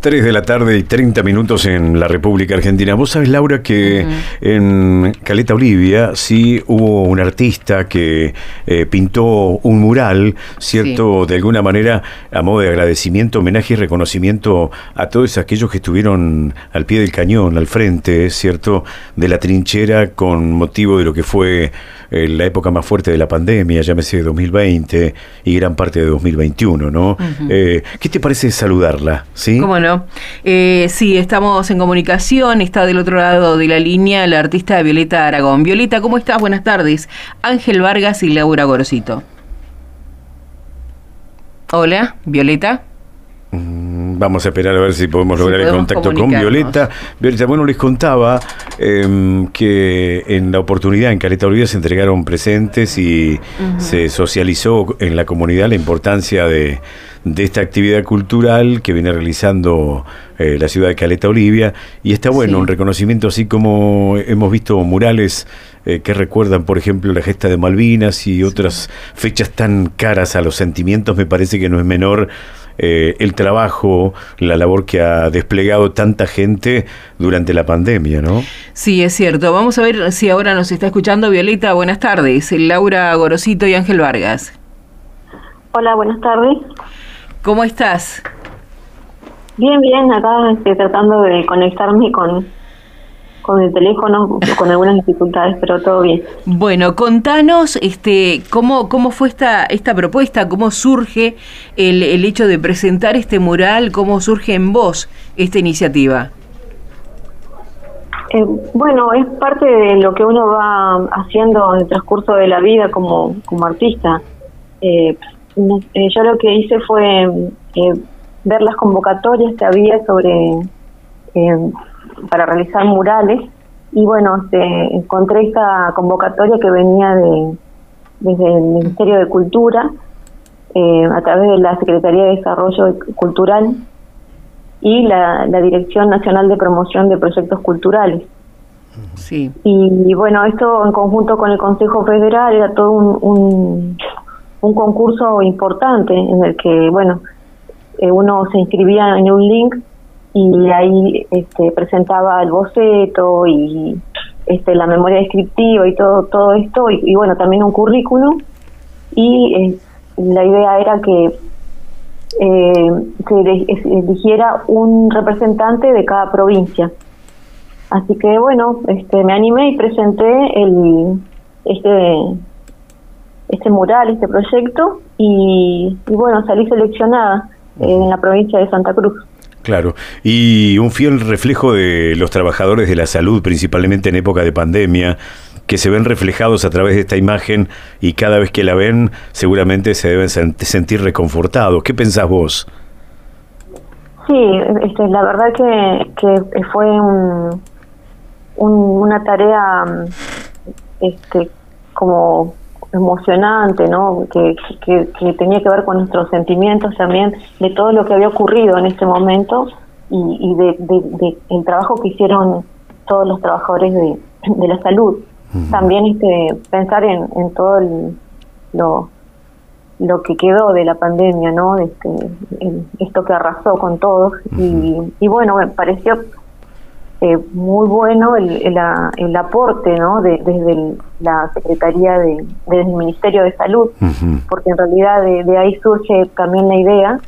3 de la tarde y 30 minutos en la República Argentina. Vos sabés, Laura, que en Caleta Olivia sí hubo un artista que eh, pintó un mural, ¿cierto? De alguna manera, a modo de agradecimiento, homenaje y reconocimiento a todos aquellos que estuvieron al pie del cañón, al frente, ¿cierto? De la trinchera con motivo de lo que fue eh, la época más fuerte de la pandemia, llámese 2020 y gran parte de 2021, ¿no? Eh, ¿Qué te parece saludarla? ¿Sí? ¿Cómo no? Eh, sí, estamos en comunicación, está del otro lado de la línea la artista Violeta Aragón. Violeta, ¿cómo estás? Buenas tardes. Ángel Vargas y Laura Gorosito. Hola, Violeta. Vamos a esperar a ver si podemos lograr el contacto con Violeta. Violeta, bueno, les contaba em, que en la oportunidad en Caleta Olvida se entregaron presentes y se socializó en la comunidad la importancia de, esta actividad cultural que viene realizando eh, la ciudad de Caleta Olivia. Y está bueno, un reconocimiento así como hemos visto murales eh, que recuerdan, por ejemplo, la gesta de Malvinas y otras fechas tan caras a los sentimientos, me parece que no es menor eh, el trabajo, la labor que ha desplegado tanta gente durante la pandemia, ¿no? Sí, es cierto. Vamos a ver si ahora nos está escuchando Violeta. Buenas tardes. Laura Gorosito y Ángel Vargas. Hola, buenas tardes. ¿Cómo estás? Bien, bien. Acá estoy tratando de conectarme con con el teléfono, con algunas dificultades, pero todo bien. Bueno, contanos este, cómo, cómo fue esta, esta propuesta, cómo surge el, el hecho de presentar este mural, cómo surge en vos esta iniciativa. Eh, bueno, es parte de lo que uno va haciendo en el transcurso de la vida como, como artista. Eh, eh yo lo que hice fue eh, ver las convocatorias que había sobre para realizar murales y bueno, este, encontré esta convocatoria que venía de desde el Ministerio de Cultura eh, a través de la Secretaría de Desarrollo Cultural y la, Dirección Nacional de Promoción de Proyectos Culturales. Sí. Y, bueno, esto en conjunto con el Consejo Federal era todo un, un, concurso importante en el que, bueno, eh, uno se inscribía en un link y ahí este, presentaba el boceto y este, la memoria descriptiva y todo todo esto y, bueno también un currículum. Y eh, la idea era que eh, se eligiera un representante de cada provincia. Así que bueno este me animé y presenté el este este mural este proyecto y, y bueno salí seleccionada en la provincia de Santa Cruz Claro, y un fiel reflejo de los trabajadores de la salud, principalmente en época de pandemia, que se ven reflejados a través de esta imagen y cada vez que la ven seguramente se deben sentir reconfortados. ¿Qué pensás vos? Sí, este, la verdad que, fue un, una tarea este, como emocionante, ¿no? Que, que, tenía que ver con nuestros sentimientos también, de todo lo que había ocurrido en este momento y, de, de, el trabajo que hicieron todos los trabajadores de, de la salud. También este, pensar en, en todo lo, lo que quedó de la pandemia, ¿no? Este, esto que arrasó con todos. y, y bueno, me pareció eh, muy bueno el, el, aporte ¿no? De, desde la Secretaría de, desde el Ministerio de Salud, porque en realidad de, ahí surge también la idea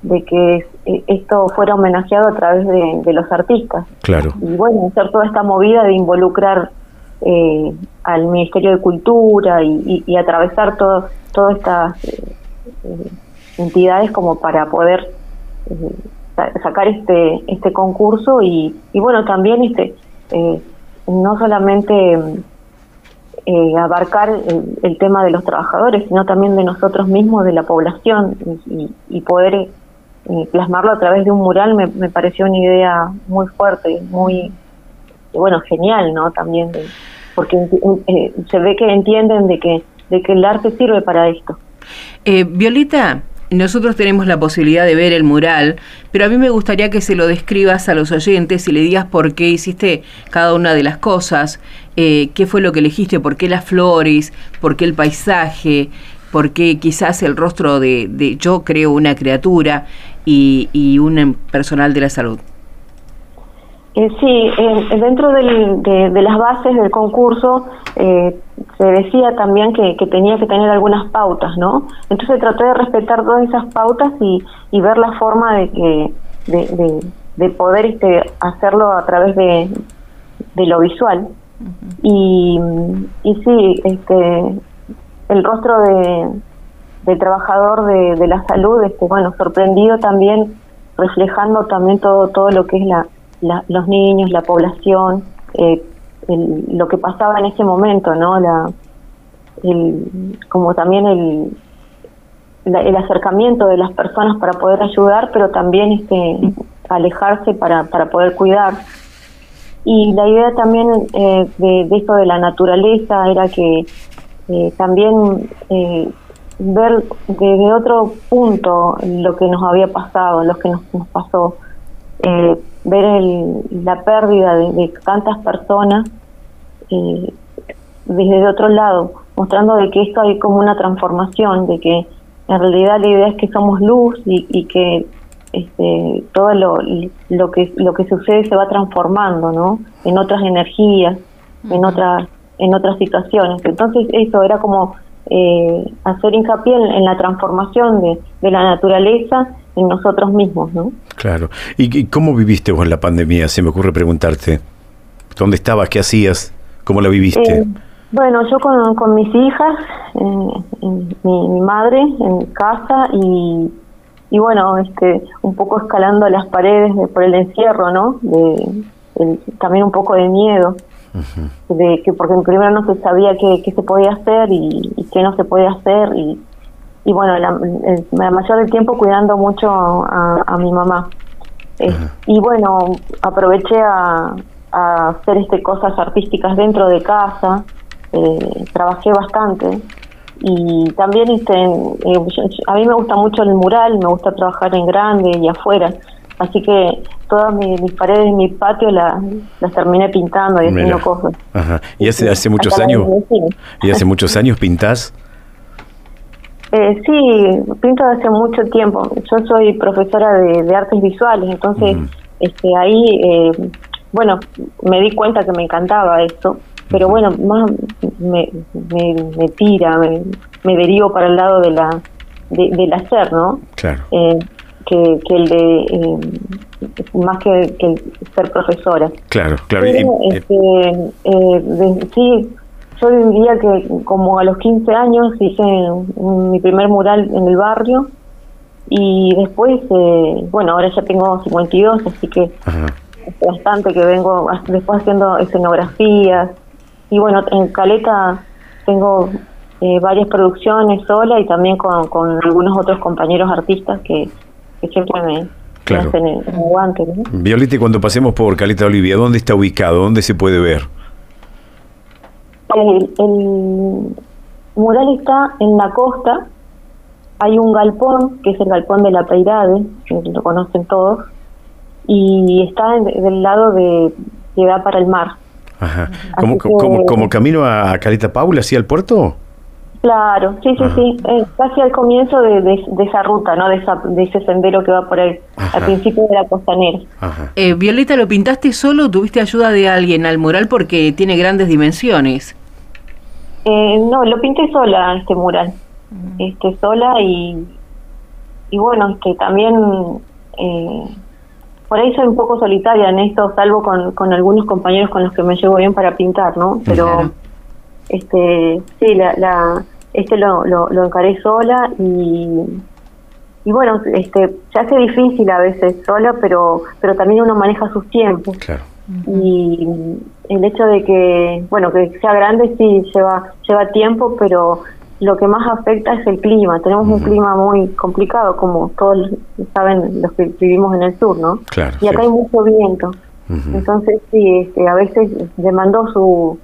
de que eh, esto fuera homenajeado a través de, los artistas. Claro. Y bueno, hacer toda esta movida de involucrar eh, al Ministerio de Cultura y, y, atravesar todo, todas estas entidades como para poder sacar este este concurso y, y bueno también este eh, no solamente eh, abarcar el, tema de los trabajadores sino también de nosotros mismos de la población y, poder eh, plasmarlo a través de un mural me, me pareció una idea muy fuerte muy bueno genial no también porque se ve que entienden de que de que el arte sirve para esto. Violeta nosotros tenemos la posibilidad de ver el mural, pero a mí me gustaría que se lo describas a los oyentes y le digas por qué hiciste cada una de las cosas, eh, qué fue lo que elegiste, por qué las flores, por qué el paisaje, por qué quizás el rostro de, yo creo una criatura y, un personal de la salud. Eh, sí, dentro de, las bases del concurso eh, se decía también que, tenía que tener algunas pautas, ¿no? Entonces traté de respetar todas esas pautas y, ver la forma de que de, poder este, hacerlo a través de, lo visual. y, y sí, este, el rostro de, del trabajador de, la salud, este, bueno, sorprendido también, reflejando también todo, todo lo que es la, los niños, la población, eh, lo que pasaba en ese momento, ¿no? La, el, como también el, el acercamiento de las personas para poder ayudar, pero también este, alejarse para, para poder cuidar. Y la idea también eh, de, de, esto de la naturaleza era que eh, también eh, ver desde otro punto lo que nos había pasado, lo que nos pasó, eh, ver el, la pérdida de, tantas personas eh, desde otro lado, mostrando de que esto hay como una transformación, de que en realidad la idea es que somos luz y, y que este, todo lo, lo que lo que sucede se va transformando, ¿no? En otras energías, en otras en otras situaciones. Entonces eso era como eh, hacer hincapié en, la transformación de, de, la naturaleza en nosotros mismos, ¿no? Claro. ¿Y, cómo viviste vos la pandemia? Se me ocurre preguntarte. ¿Dónde estabas? ¿Qué hacías? ¿Cómo la viviste? Eh, bueno, yo con, con mis hijas, eh, mi, mi, madre en casa y, y bueno, este, un poco escalando las paredes por el encierro, ¿no? De, también un poco de miedo de que porque primero no se sabía qué, qué se podía hacer y, qué no se podía hacer y, y bueno, la, mayor del tiempo cuidando mucho a, mi mamá. Eh, y bueno, aproveché a, a, hacer este cosas artísticas dentro de casa, eh, trabajé bastante y también este, eh, a mí me gusta mucho el mural, me gusta trabajar en grande y afuera. Así que todas mis, paredes de mi patio las, terminé pintando y haciendo cosas. Ajá. ¿Y hace, hace muchos años? ¿Y hace muchos años pintás? Eh, sí, pinto hace mucho tiempo. Yo soy profesora de, artes visuales, entonces este, ahí, eh, bueno, me di cuenta que me encantaba esto, pero bueno, más me, me, tira, me, me, derivo para el lado de la del hacer, ¿no? Claro. Eh, que, el de eh, más que, el ser profesora. Claro, claro. este, eh, sí, yo diría que como a los 15 años hice mi primer mural en el barrio y después, eh, bueno, ahora ya tengo 52, así que es bastante que vengo después haciendo escenografías y bueno, en Caleta tengo varias producciones sola y también con, con algunos otros compañeros artistas que, que siempre me, claro. hacen el, guante. Violeta, cuando pasemos por Caleta Olivia, ¿dónde está ubicado? ¿Dónde se puede ver? El, mural está en la costa. Hay un galpón, que es el galpón de la Peirade, que lo conocen todos, y está del lado de que da para el mar. Ajá. ¿Como, como, como, camino a Caleta Paula, hacia el puerto? Claro, sí, sí, sí, eh, casi al comienzo de, esa ruta, ¿no? De, ese sendero que va por ahí, al principio de la costanera. Eh, Violeta, ¿lo pintaste solo o tuviste ayuda de alguien al mural porque tiene grandes dimensiones? Eh, no, lo pinté sola este mural, este sola y, y bueno, este también eh, por ahí soy un poco solitaria en esto, salvo con, con algunos compañeros con los que me llevo bien para pintar, ¿no? Pero este sí, la, la este lo, lo, encaré sola y, y bueno, este se hace difícil a veces sola, pero pero también uno maneja sus tiempos. Y el hecho de que, bueno, que sea grande sí lleva lleva tiempo, pero lo que más afecta es el clima. Tenemos un clima muy complicado, como todos saben los que vivimos en el sur, ¿no? y acá hay mucho viento. Entonces, sí, este, a veces demandó su,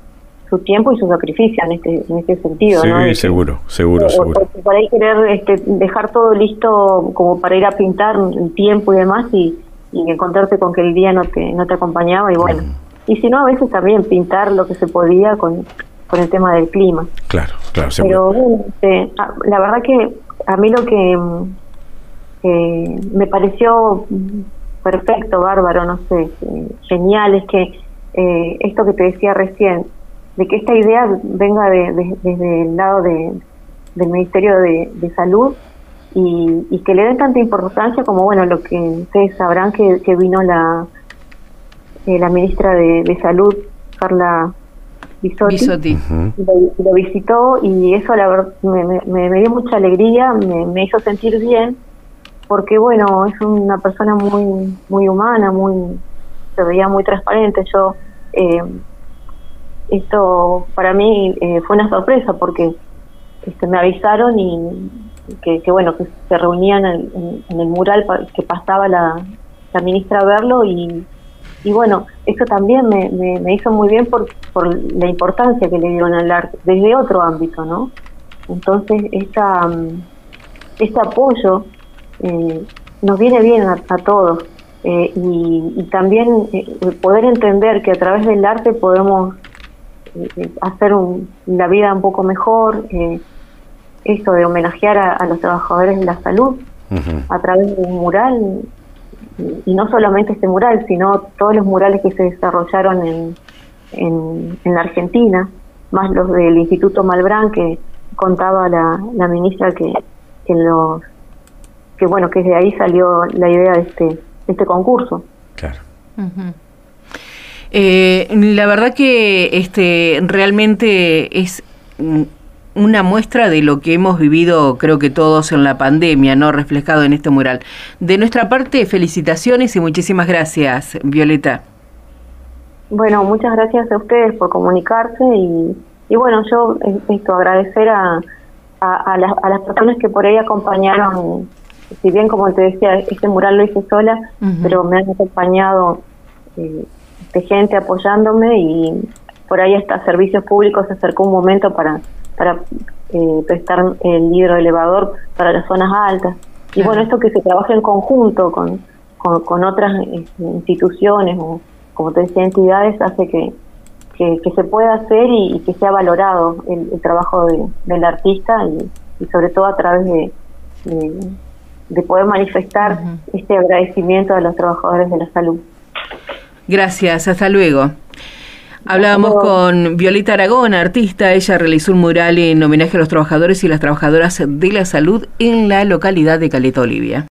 su tiempo y su sacrificio en este, en este sentido. Sí, seguro, seguro, seguro. por ahí querer este, dejar todo listo como para ir a pintar el tiempo y demás y, encontrarte con que el día no te, no te acompañaba y bueno. Y si no, a veces también pintar lo que se podía con, con el tema del clima. Claro, claro, seguro. Pero este, ah, la verdad que a mí lo que eh, me pareció perfecto, bárbaro, no sé, genial, es que eh, esto que te decía recién, de que esta idea venga de, desde el lado de, del Ministerio de, Salud y, que le den tanta importancia como, bueno, lo que ustedes sabrán que, vino la, eh, la ministra de, Salud, Carla Bisotti, lo, visitó y eso la verdad me, me, dio mucha alegría, me, me hizo sentir bien porque bueno, es una persona muy muy humana, muy se veía muy transparente. Yo eh, esto para mí eh, fue una sorpresa porque este, me avisaron y que, bueno que se reunían en, el mural que pasaba la, la, ministra a verlo y, y bueno eso también me, me, hizo muy bien por, por la importancia que le dieron al arte desde otro ámbito no entonces esta mm, este apoyo eh, nos viene bien a, todos eh, y, también eh, poder entender que a través del arte podemos hacer la vida un poco mejor, esto de homenajear a, los trabajadores de la salud a través de un mural y, no solamente este mural, sino todos los murales que se desarrollaron en, en, la Argentina, más los del Instituto Malbrán que contaba la, la ministra que, que los que bueno, que de ahí salió la idea de este, este concurso. Claro. Eh, la verdad que este realmente es una muestra de lo que hemos vivido, creo que todos en la pandemia, ¿no? Reflejado en este mural. De nuestra parte, felicitaciones y muchísimas gracias, Violeta. Bueno, muchas gracias a ustedes por comunicarse y, y bueno, yo eh, esto agradecer a, a, las, a las personas que por ahí acompañaron si bien como te decía, este mural lo hice sola, pero me han acompañado eh, de gente apoyándome y por ahí hasta servicios públicos se acercó un momento para, para eh, prestar el libro elevador para las zonas altas. Y bueno, esto que se trabaje en conjunto con, con, otras este, instituciones o, como te decía, entidades, hace que, que, se pueda hacer y, que sea valorado el, trabajo del artista y, sobre todo a través de de poder manifestar este agradecimiento a los trabajadores de la salud. Gracias, hasta luego. Hablábamos con Violeta Aragón, artista. Ella realizó un mural en homenaje a los trabajadores y las trabajadoras de la salud en la localidad de Caleta Olivia.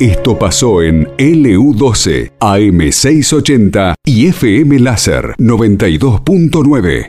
Esto pasó en LU12, AM680 y FM Láser 92.9.